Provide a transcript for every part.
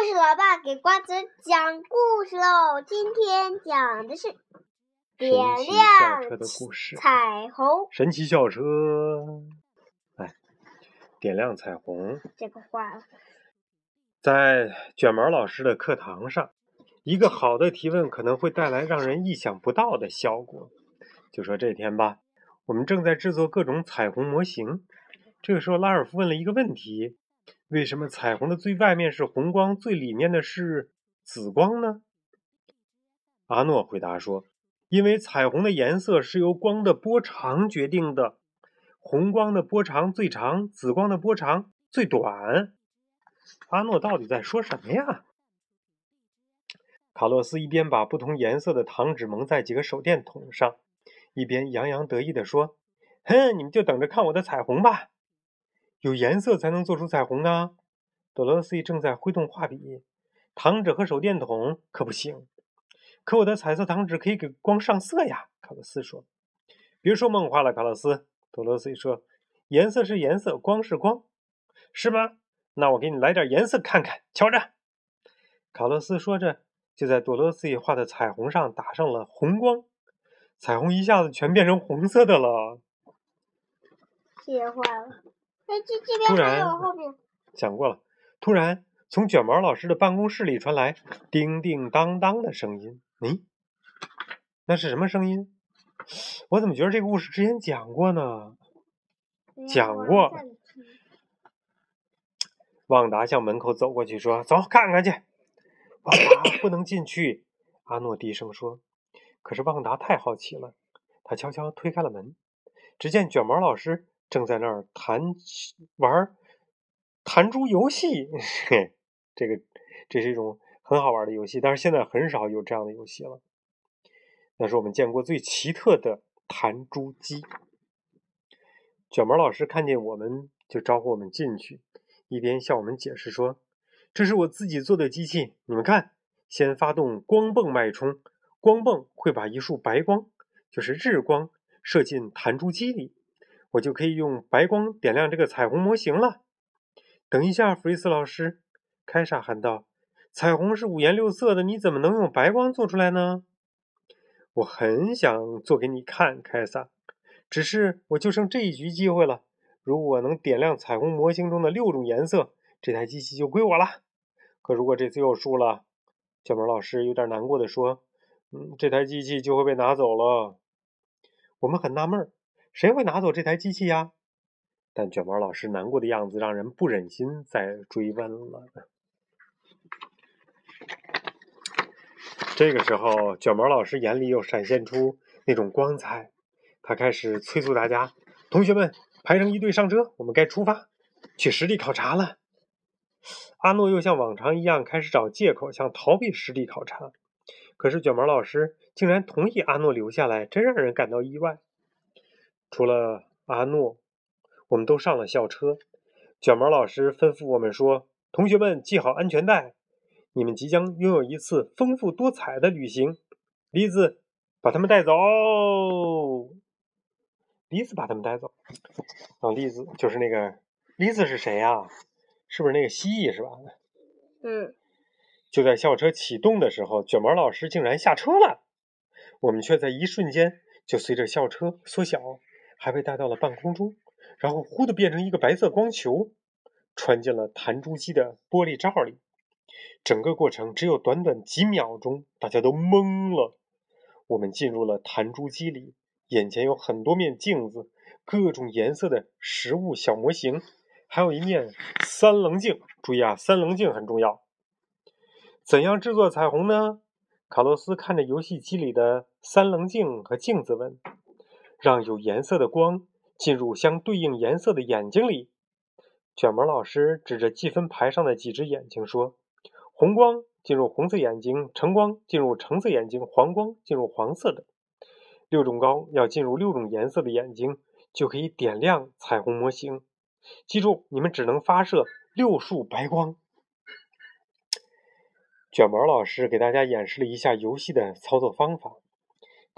故事老爸给瓜子讲故事喽！今天讲的是点亮彩虹。神奇校车，来点亮彩虹。这个画了。在卷毛老师的课堂上，一个好的提问可能会带来让人意想不到的效果。就说这天吧，我们正在制作各种彩虹模型。这个时候，拉尔夫问了一个问题。为什么彩虹的最外面是红光，最里面的是紫光呢？阿诺回答说：“因为彩虹的颜色是由光的波长决定的，红光的波长最长，紫光的波长最短。”阿诺到底在说什么呀？卡洛斯一边把不同颜色的糖纸蒙在几个手电筒上，一边洋洋得意地说：“哼，你们就等着看我的彩虹吧。”有颜色才能做出彩虹啊！多罗西正在挥动画笔，糖纸和手电筒可不行。可我的彩色糖纸可以给光上色呀！卡洛斯说。别说梦话了，卡洛斯。多罗西说。颜色是颜色，光是光，是吗？那我给你来点颜色看看，瞧着。卡洛斯说着，就在多罗西画的彩虹上打上了红光，彩虹一下子全变成红色的了。谢画了。突然，讲过了。突然，从卷毛老师的办公室里传来叮叮当当的声音。咦，那是什么声音？我怎么觉得这个故事之前讲过呢？讲过。旺达向门口走过去，说：“走，看看去。”旺达不能进去。阿诺低声说：“可是旺达太好奇了。”他悄悄推开了门，只见卷毛老师。正在那儿弹玩弹珠游戏，嘿，这个这是一种很好玩的游戏，但是现在很少有这样的游戏了。那是我们见过最奇特的弹珠机。卷毛老师看见我们就招呼我们进去，一边向我们解释说：“这是我自己做的机器，你们看，先发动光泵脉冲，光泵会把一束白光，就是日光，射进弹珠机里。”我就可以用白光点亮这个彩虹模型了。等一下，弗瑞斯老师，凯莎喊道：“彩虹是五颜六色的，你怎么能用白光做出来呢？”我很想做给你看，凯撒，只是我就剩这一局机会了。如果能点亮彩虹模型中的六种颜色，这台机器就归我了。可如果这次又输了，小毛老师有点难过的说：“嗯，这台机器就会被拿走了。”我们很纳闷儿。谁会拿走这台机器呀？但卷毛老师难过的样子让人不忍心再追问了。这个时候，卷毛老师眼里又闪现出那种光彩，他开始催促大家：“同学们，排成一队上车，我们该出发去实地考察了。”阿诺又像往常一样开始找借口，想逃避实地考察。可是卷毛老师竟然同意阿诺留下来，真让人感到意外。除了阿诺，我们都上了校车。卷毛老师吩咐我们说：“同学们，系好安全带，你们即将拥有一次丰富多彩的旅行。”梨子，把他们带走。梨子把他们带走。啊，梨子就是那个梨子是谁呀？是不是那个蜥蜴是吧？嗯。就在校车启动的时候，卷毛老师竟然下车了，我们却在一瞬间就随着校车缩小。还被带到了半空中，然后忽的变成一个白色光球，穿进了弹珠机的玻璃罩里。整个过程只有短短几秒钟，大家都懵了。我们进入了弹珠机里，眼前有很多面镜子，各种颜色的食物小模型，还有一面三棱镜。注意啊，三棱镜很重要。怎样制作彩虹呢？卡洛斯看着游戏机里的三棱镜和镜子问。让有颜色的光进入相对应颜色的眼睛里。卷毛老师指着计分牌上的几只眼睛说：“红光进入红色眼睛，橙光进入橙色眼睛，黄光进入黄色的。六种光要进入六种颜色的眼睛，就可以点亮彩虹模型。记住，你们只能发射六束白光。”卷毛老师给大家演示了一下游戏的操作方法。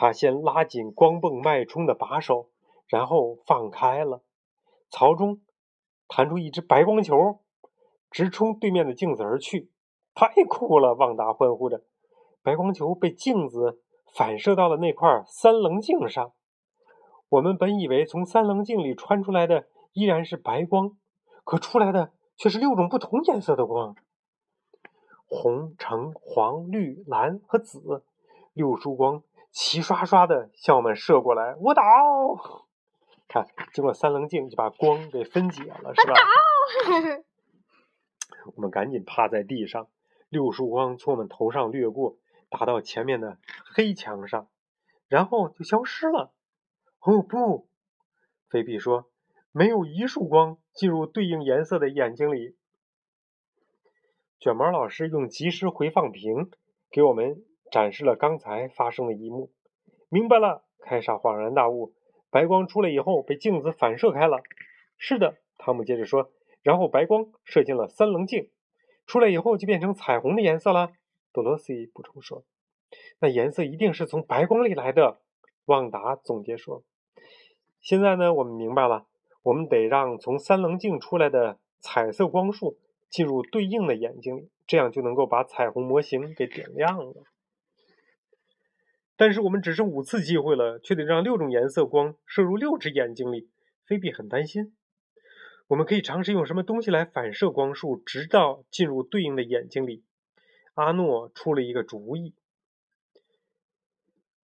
他先拉紧光泵脉冲的把手，然后放开了，槽中弹出一只白光球，直冲对面的镜子而去。太酷了！旺达欢呼着。白光球被镜子反射到了那块三棱镜上。我们本以为从三棱镜里穿出来的依然是白光，可出来的却是六种不同颜色的光：红、橙、黄、绿、蓝和紫。六束光齐刷刷的向我们射过来。我倒！看，经过三棱镜就把光给分解了，是吧？我们赶紧趴在地上。六束光从我们头上掠过，打到前面的黑墙上，然后就消失了。哦不，菲比说，没有一束光进入对应颜色的眼睛里。卷毛老师用即时回放屏给我们展示了刚才发生的一幕。明白了，凯莎恍然大悟。白光出来以后被镜子反射开了。是的，汤姆接着说。然后白光射进了三棱镜，出来以后就变成彩虹的颜色了。多罗西补充说。那颜色一定是从白光里来的。旺达总结说。现在呢，我们明白了，我们得让从三棱镜出来的彩色光束进入对应的眼睛里，这样就能够把彩虹模型给点亮了。但是我们只剩五次机会了，却得让六种颜色光射入六只眼睛里。菲比很担心。我们可以尝试用什么东西来反射光束，直到进入对应的眼睛里。阿诺出了一个主意。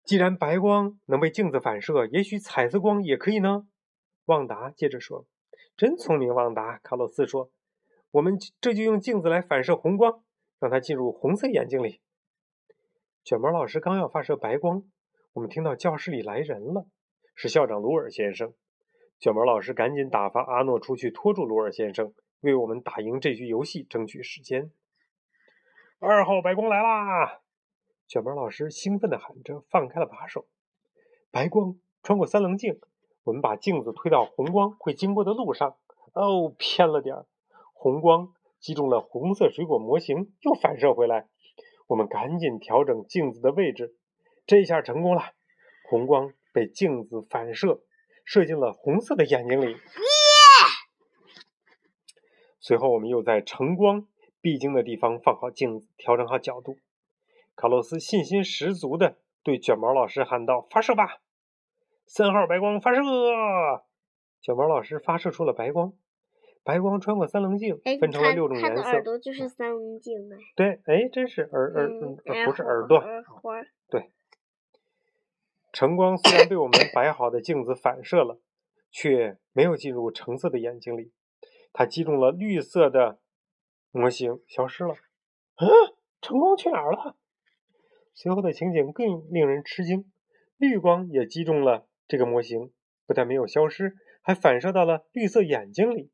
既然白光能被镜子反射，也许彩色光也可以呢。旺达接着说：“真聪明，旺达。”卡洛斯说：“我们这就用镜子来反射红光，让它进入红色眼睛里。”卷毛老师刚要发射白光，我们听到教室里来人了，是校长鲁尔先生。卷毛老师赶紧打发阿诺出去拖住鲁尔先生，为我们打赢这局游戏争取时间。二号白光来啦！卷毛老师兴奋地喊着，放开了把手。白光穿过三棱镜，我们把镜子推到红光会经过的路上。哦，偏了点儿，红光击中了红色水果模型，又反射回来。我们赶紧调整镜子的位置，这下成功了。红光被镜子反射，射进了红色的眼睛里。随后，我们又在橙光必经的地方放好镜子，调整好角度。卡洛斯信心十足地对卷毛老师喊道：“发射吧，三号白光发射！”卷毛老师发射出了白光，白光穿过三棱镜，分成了六种颜色。耳朵就是三棱镜哎。对，哎，真是耳耳不是耳朵。对，橙光虽然被我们摆好的镜子反射了，却没有进入橙色的眼睛里，它击中了绿色的模型，消失了。嗯，橙光去哪儿了？随后的情景更令人吃惊，绿光也击中了这个模型，不但没有消失，还反射到了绿色眼睛里。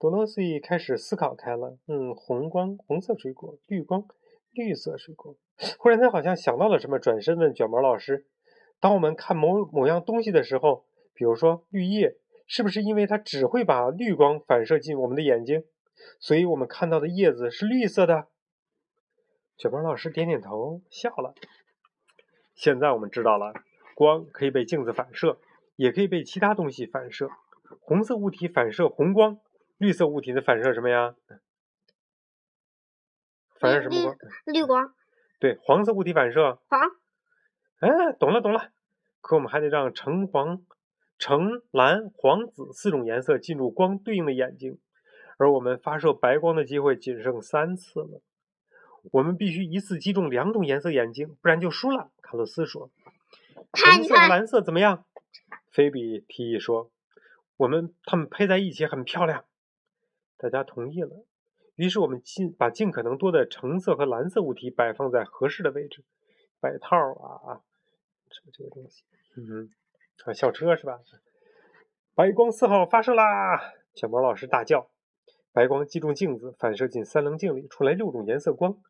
多罗西开始思考开了，嗯，红光，红色水果；绿光，绿色水果。忽然，他好像想到了什么，转身问卷毛老师：“当我们看某某样东西的时候，比如说绿叶，是不是因为它只会把绿光反射进我们的眼睛，所以我们看到的叶子是绿色的？”卷毛老师点点头，笑了。现在我们知道了，光可以被镜子反射，也可以被其他东西反射。红色物体反射红光，绿色物体的反射什么呀？反射什么光？绿光。对，黄色物体反射黄。哎，懂了懂了。可我们还得让橙黄、橙蓝、黄紫四种颜色进入光对应的眼睛，而我们发射白光的机会仅剩三次了。我们必须一次击中两种颜色眼睛，不然就输了。卡洛斯说：“红色和蓝色怎么样？”菲比提议说：“我们它们配在一起很漂亮。”大家同意了。于是我们尽把尽可能多的橙色和蓝色物体摆放在合适的位置，摆套啊，什么这个东西？嗯，啊，校车是吧？白光四号发射啦！小毛老师大叫。白光击中镜子，反射进三棱镜里，出来六种颜色光。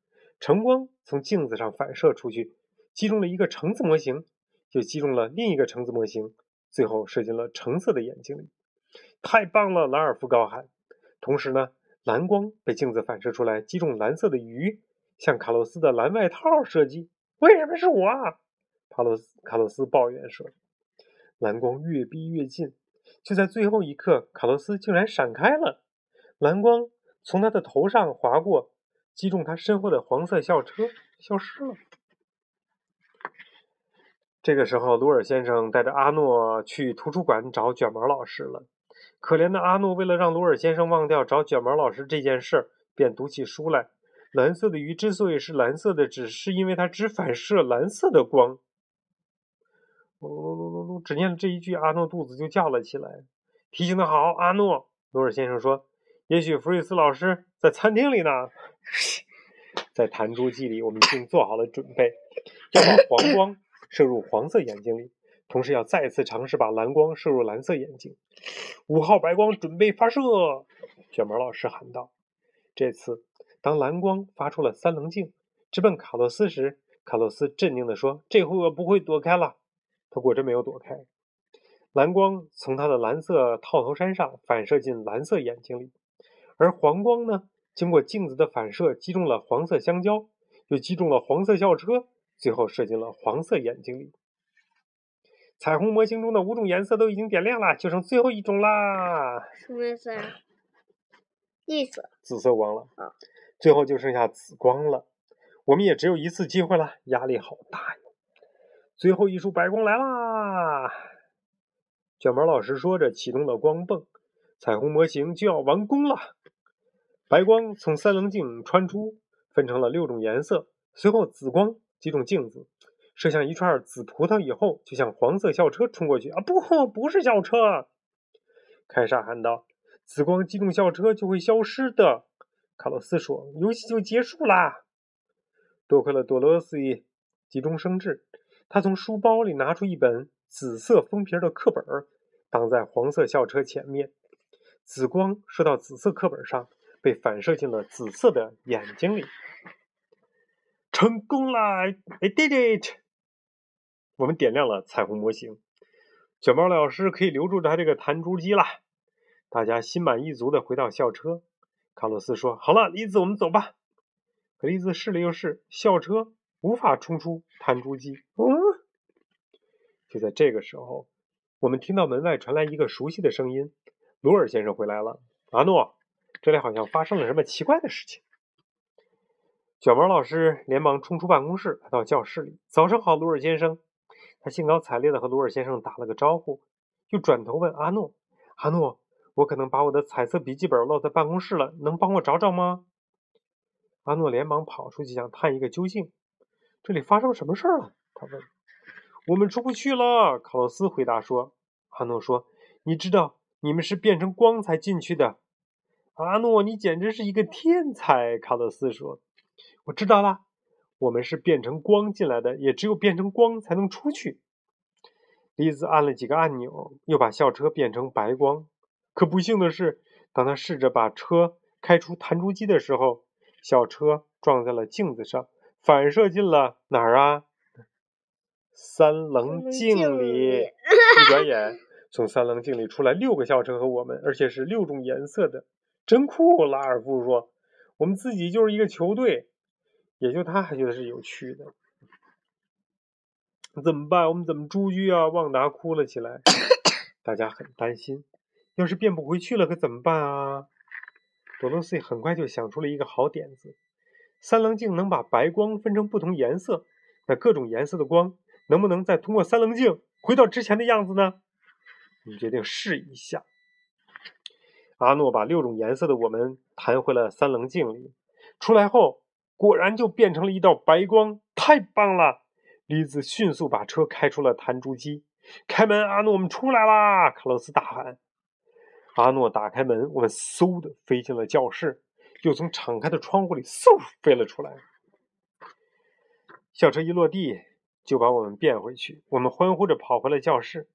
橙光从镜子上反射出去，击中了一个橙子模型，又击中了另一个橙子模型，最后射进了橙色的眼睛里。太棒了！拉尔夫高喊。同时呢，蓝光被镜子反射出来，击中蓝色的鱼，向卡洛斯的蓝外套射击。为什么是我？卡洛斯卡洛斯抱怨说。蓝光越逼越近，就在最后一刻，卡洛斯竟然闪开了。蓝光从他的头上划过，击中他身后的黄色校车，消失了。这个时候，鲁尔先生带着阿诺去图书馆找卷毛老师了。可怜的阿诺为了让鲁尔先生忘掉找卷毛老师这件事，便读起书来。蓝色的鱼之所以是蓝色的，只是因为它只反射蓝色的光。噜噜噜噜噜！只念了这一句，阿诺肚子就叫了起来。提醒的好，阿诺。罗尔先生说：“也许弗瑞斯老师在餐厅里呢，在弹珠机里，我们已经做好了准备，要把黄光 射入黄色眼睛里，同时要再次尝试把蓝光射入蓝色眼睛。五号白光准备发射！”卷毛老师喊道。这次，当蓝光发出了三棱镜，直奔卡洛斯时，卡洛斯镇定地说：“这回我不会躲开了。”他果真没有躲开。蓝光从他的蓝色套头衫上反射进蓝色眼睛里，而黄光呢，经过镜子的反射，击中了黄色香蕉，又击中了黄色校车，最后射进了黄色眼睛里。彩虹模型中的五种颜色都已经点亮了，就剩最后一种啦。什么颜色呀？绿色。紫色光了。啊最后就剩下紫光了。我们也只有一次机会了，压力好大呀。最后一束白光来啦！卷毛老师说着，启动了光泵，彩虹模型就要完工了。白光从三棱镜穿出，分成了六种颜色。随后，紫光击中镜子，射向一串紫葡萄，以后就向黄色校车冲过去。啊，不，不是校车！凯撒喊道：“紫光击中校车就会消失的。”卡洛斯说：“游戏就结束啦。”多亏了多罗西急中生智。他从书包里拿出一本紫色封皮的课本，挡在黄色校车前面。紫光射到紫色课本上，被反射进了紫色的眼睛里。成功了！I did it！我们点亮了彩虹模型。卷毛老师可以留住他这个弹珠机了。大家心满意足的回到校车。卡洛斯说：“好了，栗子，我们走吧。”可栗子试了又试，校车。无法冲出弹珠机。嗯，就在这个时候，我们听到门外传来一个熟悉的声音：“鲁尔先生回来了。”阿诺，这里好像发生了什么奇怪的事情。卷毛老师连忙冲出办公室，来到教室里。“早上好，鲁尔先生。”他兴高采烈地和鲁尔先生打了个招呼，又转头问阿诺：“阿诺，我可能把我的彩色笔记本落在办公室了，能帮我找找吗？”阿诺连忙跑出去，想探一个究竟。这里发生什么事儿了？他问。我们出不去了。卡洛斯回答说。阿诺说：“你知道，你们是变成光才进去的。”阿诺，你简直是一个天才。卡洛斯说：“我知道了，我们是变成光进来的，也只有变成光才能出去。”丽兹按了几个按钮，又把校车变成白光。可不幸的是，当他试着把车开出弹珠机的时候，校车撞在了镜子上。反射进了哪儿啊？三棱镜里。一转眼，从三棱镜里出来六个校车和我们，而且是六种颜色的，真酷！拉尔夫说：“我们自己就是一个球队。”也就他还觉得是有趣的。怎么办？我们怎么出去啊？旺达哭了起来。大家很担心，要是变不回去了，可怎么办啊？多罗西很快就想出了一个好点子。三棱镜能把白光分成不同颜色，那各种颜色的光能不能再通过三棱镜回到之前的样子呢？我们决定试一下。阿诺把六种颜色的我们弹回了三棱镜里，出来后果然就变成了一道白光，太棒了！李子迅速把车开出了弹珠机，开门，阿诺，我们出来啦！卡洛斯大喊。阿诺打开门，我们嗖的飞进了教室。又从敞开的窗户里嗖飞了出来。校车一落地，就把我们变回去。我们欢呼着跑回了教室。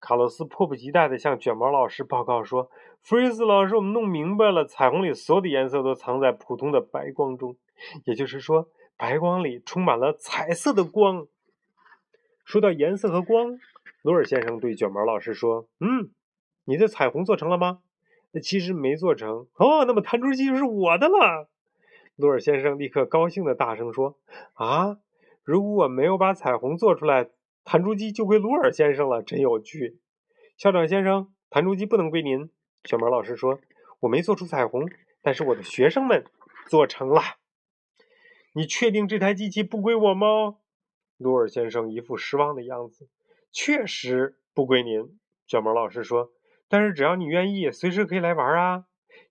卡洛斯迫不及待地向卷毛老师报告说：“弗瑞斯老师，我们弄明白了，彩虹里所有的颜色都藏在普通的白光中，也就是说，白光里充满了彩色的光。”说到颜色和光，罗尔先生对卷毛老师说：“嗯，你的彩虹做成了吗？”那其实没做成哦，那么弹珠机就是我的了。罗尔先生立刻高兴的大声说：“啊，如果我没有把彩虹做出来，弹珠机就归鲁尔先生了，真有趣。”校长先生，弹珠机不能归您。卷毛老师说：“我没做出彩虹，但是我的学生们做成了。”你确定这台机器不归我吗？鲁尔先生一副失望的样子。确实不归您，卷毛老师说。但是只要你愿意，随时可以来玩啊！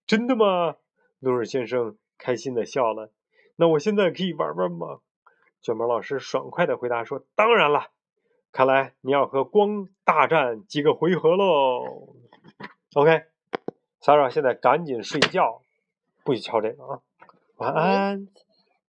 真的吗？鲁尔先生开心的笑了。那我现在可以玩玩吗？卷毛老师爽快的回答说：“当然了。看来你要和光大战几个回合喽。OK，Sara 现在赶紧睡觉，不许敲这个啊！晚安。